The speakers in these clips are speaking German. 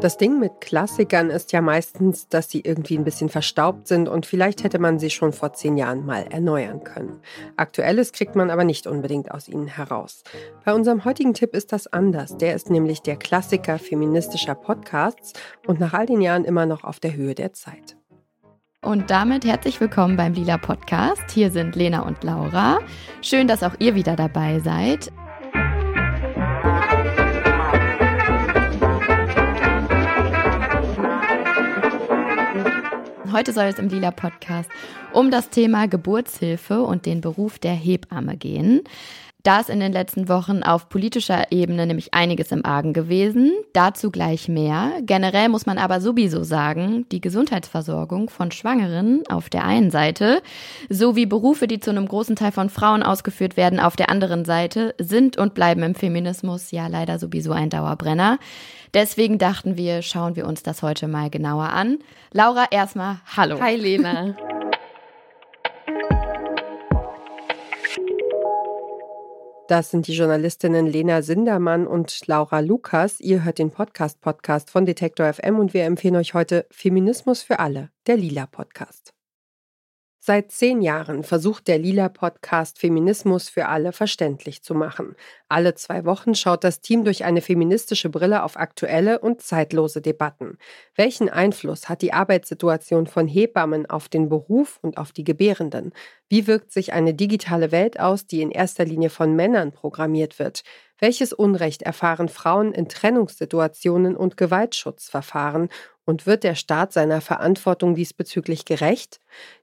Das Ding mit Klassikern ist ja meistens, dass sie irgendwie ein bisschen verstaubt sind und vielleicht hätte man sie schon vor zehn Jahren mal erneuern können. Aktuelles kriegt man aber nicht unbedingt aus ihnen heraus. Bei unserem heutigen Tipp ist das anders. Der ist nämlich der Klassiker feministischer Podcasts und nach all den Jahren immer noch auf der Höhe der Zeit. Und damit herzlich willkommen beim Lila Podcast. Hier sind Lena und Laura. Schön, dass auch ihr wieder dabei seid. Heute soll es im Lila Podcast um das Thema Geburtshilfe und den Beruf der Hebamme gehen. Da ist in den letzten Wochen auf politischer Ebene nämlich einiges im Argen gewesen. Dazu gleich mehr. Generell muss man aber sowieso sagen, die Gesundheitsversorgung von Schwangeren auf der einen Seite sowie Berufe, die zu einem großen Teil von Frauen ausgeführt werden, auf der anderen Seite sind und bleiben im Feminismus ja leider sowieso ein Dauerbrenner. Deswegen dachten wir, schauen wir uns das heute mal genauer an. Laura, erstmal hallo. Hi Lena. Das sind die Journalistinnen Lena Sindermann und Laura Lukas. Ihr hört den Podcast-Podcast von Detektor FM und wir empfehlen euch heute Feminismus für alle, der Lila Podcast. Seit zehn Jahren versucht der Lila-Podcast Feminismus für alle verständlich zu machen. Alle zwei Wochen schaut das Team durch eine feministische Brille auf aktuelle und zeitlose Debatten. Welchen Einfluss hat die Arbeitssituation von Hebammen auf den Beruf und auf die Gebärenden? Wie wirkt sich eine digitale Welt aus, die in erster Linie von Männern programmiert wird? Welches Unrecht erfahren Frauen in Trennungssituationen und Gewaltschutzverfahren? Und wird der Staat seiner Verantwortung diesbezüglich gerecht?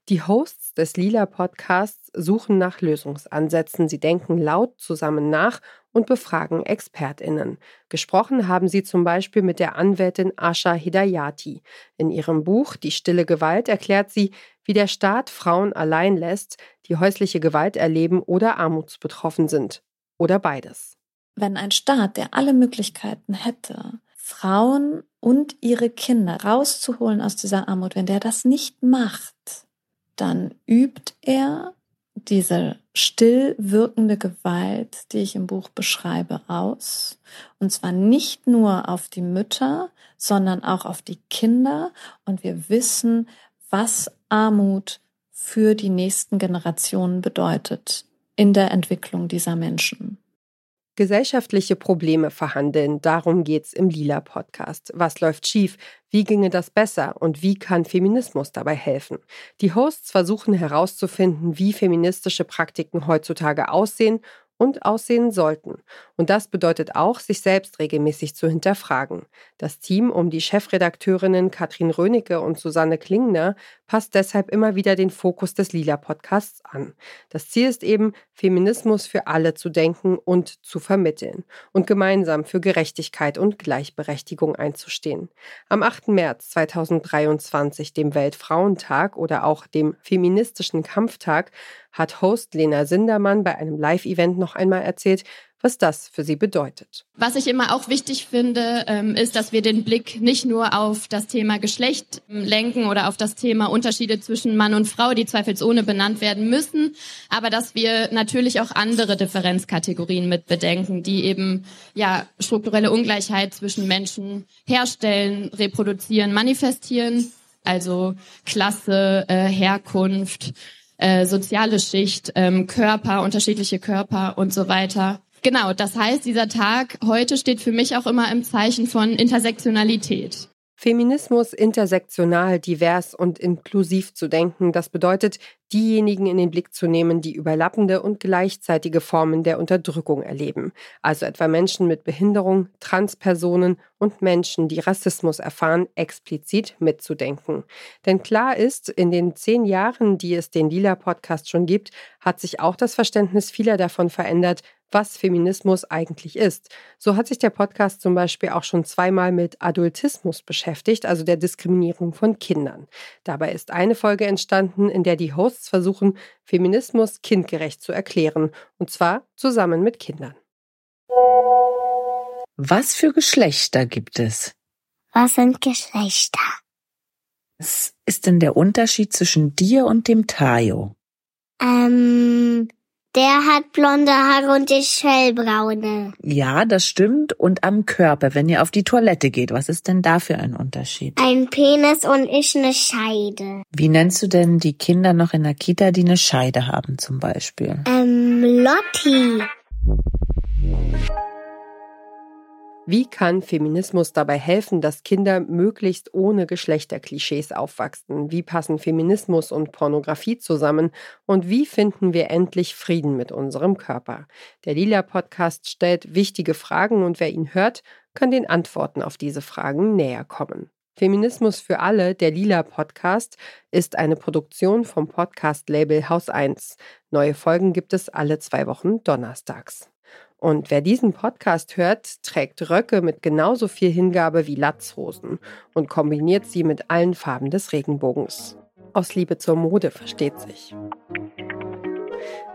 Die Hosts des Lila Podcasts suchen nach Lösungsansätzen. Sie denken laut zusammen nach und befragen ExpertInnen. Gesprochen haben sie zum Beispiel mit der Anwältin Asha Hidayati. In ihrem Buch Die stille Gewalt erklärt sie, wie der Staat Frauen allein lässt, die häusliche Gewalt erleben oder armutsbetroffen sind. Oder beides. Wenn ein Staat, der alle Möglichkeiten hätte, Frauen und ihre Kinder rauszuholen aus dieser Armut, wenn der das nicht macht, dann übt er diese still wirkende Gewalt, die ich im Buch beschreibe, aus. Und zwar nicht nur auf die Mütter, sondern auch auf die Kinder. Und wir wissen, was Armut für die nächsten Generationen bedeutet in der Entwicklung dieser Menschen. Gesellschaftliche Probleme verhandeln, darum geht's im Lila Podcast. Was läuft schief? Wie ginge das besser? Und wie kann Feminismus dabei helfen? Die Hosts versuchen herauszufinden, wie feministische Praktiken heutzutage aussehen und aussehen sollten. Und das bedeutet auch, sich selbst regelmäßig zu hinterfragen. Das Team um die Chefredakteurinnen Katrin Rönecke und Susanne Klingner passt deshalb immer wieder den Fokus des Lila Podcasts an. Das Ziel ist eben, Feminismus für alle zu denken und zu vermitteln und gemeinsam für Gerechtigkeit und Gleichberechtigung einzustehen. Am 8. März 2023, dem Weltfrauentag oder auch dem feministischen Kampftag, hat Host Lena Sindermann bei einem Live-Event noch einmal erzählt, was das für sie bedeutet. Was ich immer auch wichtig finde, ähm, ist, dass wir den Blick nicht nur auf das Thema Geschlecht ähm, lenken oder auf das Thema Unterschiede zwischen Mann und Frau, die zweifelsohne benannt werden müssen, aber dass wir natürlich auch andere Differenzkategorien mit bedenken, die eben ja strukturelle Ungleichheit zwischen Menschen herstellen, reproduzieren, manifestieren, also Klasse, äh, Herkunft, äh, soziale Schicht, ähm, Körper, unterschiedliche Körper und so weiter. Genau, das heißt, dieser Tag heute steht für mich auch immer im Zeichen von Intersektionalität. Feminismus intersektional, divers und inklusiv zu denken, das bedeutet, diejenigen in den Blick zu nehmen, die überlappende und gleichzeitige Formen der Unterdrückung erleben, also etwa Menschen mit Behinderung, Transpersonen und Menschen, die Rassismus erfahren, explizit mitzudenken. Denn klar ist, in den zehn Jahren, die es den Lila-Podcast schon gibt, hat sich auch das Verständnis vieler davon verändert, was Feminismus eigentlich ist. So hat sich der Podcast zum Beispiel auch schon zweimal mit Adultismus beschäftigt, also der Diskriminierung von Kindern. Dabei ist eine Folge entstanden, in der die Hosts versuchen, Feminismus kindgerecht zu erklären, und zwar zusammen mit Kindern. Was für Geschlechter gibt es? Was sind Geschlechter? Was ist denn der Unterschied zwischen dir und dem Tayo? Ähm, Der hat blonde Haare und ist hellbraune. Ja, das stimmt. Und am Körper, wenn ihr auf die Toilette geht, was ist denn da für ein Unterschied? Ein Penis und ich eine Scheide. Wie nennst du denn die Kinder noch in der Kita, die eine Scheide haben zum Beispiel? Ähm, Lotti. Wie kann Feminismus dabei helfen, dass Kinder möglichst ohne Geschlechterklischees aufwachsen? Wie passen Feminismus und Pornografie zusammen? Und wie finden wir endlich Frieden mit unserem Körper? Der Lila Podcast stellt wichtige Fragen und wer ihn hört, kann den Antworten auf diese Fragen näher kommen. Feminismus für alle, der Lila Podcast, ist eine Produktion vom Podcast-Label Haus 1. Neue Folgen gibt es alle zwei Wochen donnerstags. Und wer diesen Podcast hört, trägt Röcke mit genauso viel Hingabe wie Latzhosen und kombiniert sie mit allen Farben des Regenbogens. Aus Liebe zur Mode versteht sich.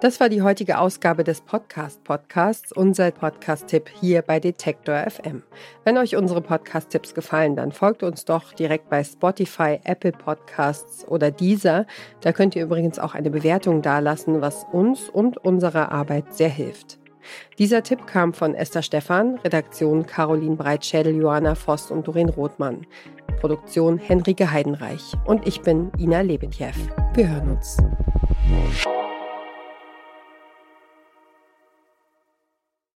Das war die heutige Ausgabe des Podcast Podcasts, unser Podcast-Tipp hier bei Detektor FM. Wenn euch unsere Podcast-Tipps gefallen, dann folgt uns doch direkt bei Spotify, Apple Podcasts oder Deezer. Da könnt ihr übrigens auch eine Bewertung dalassen, was uns und unserer Arbeit sehr hilft. Dieser Tipp kam von Esther Stephan, Redaktion Caroline Breitschädel, Johanna Voss und Doreen Rothmann. Produktion Henrike Heidenreich. Und ich bin Ina Lebetjew. Wir hören uns.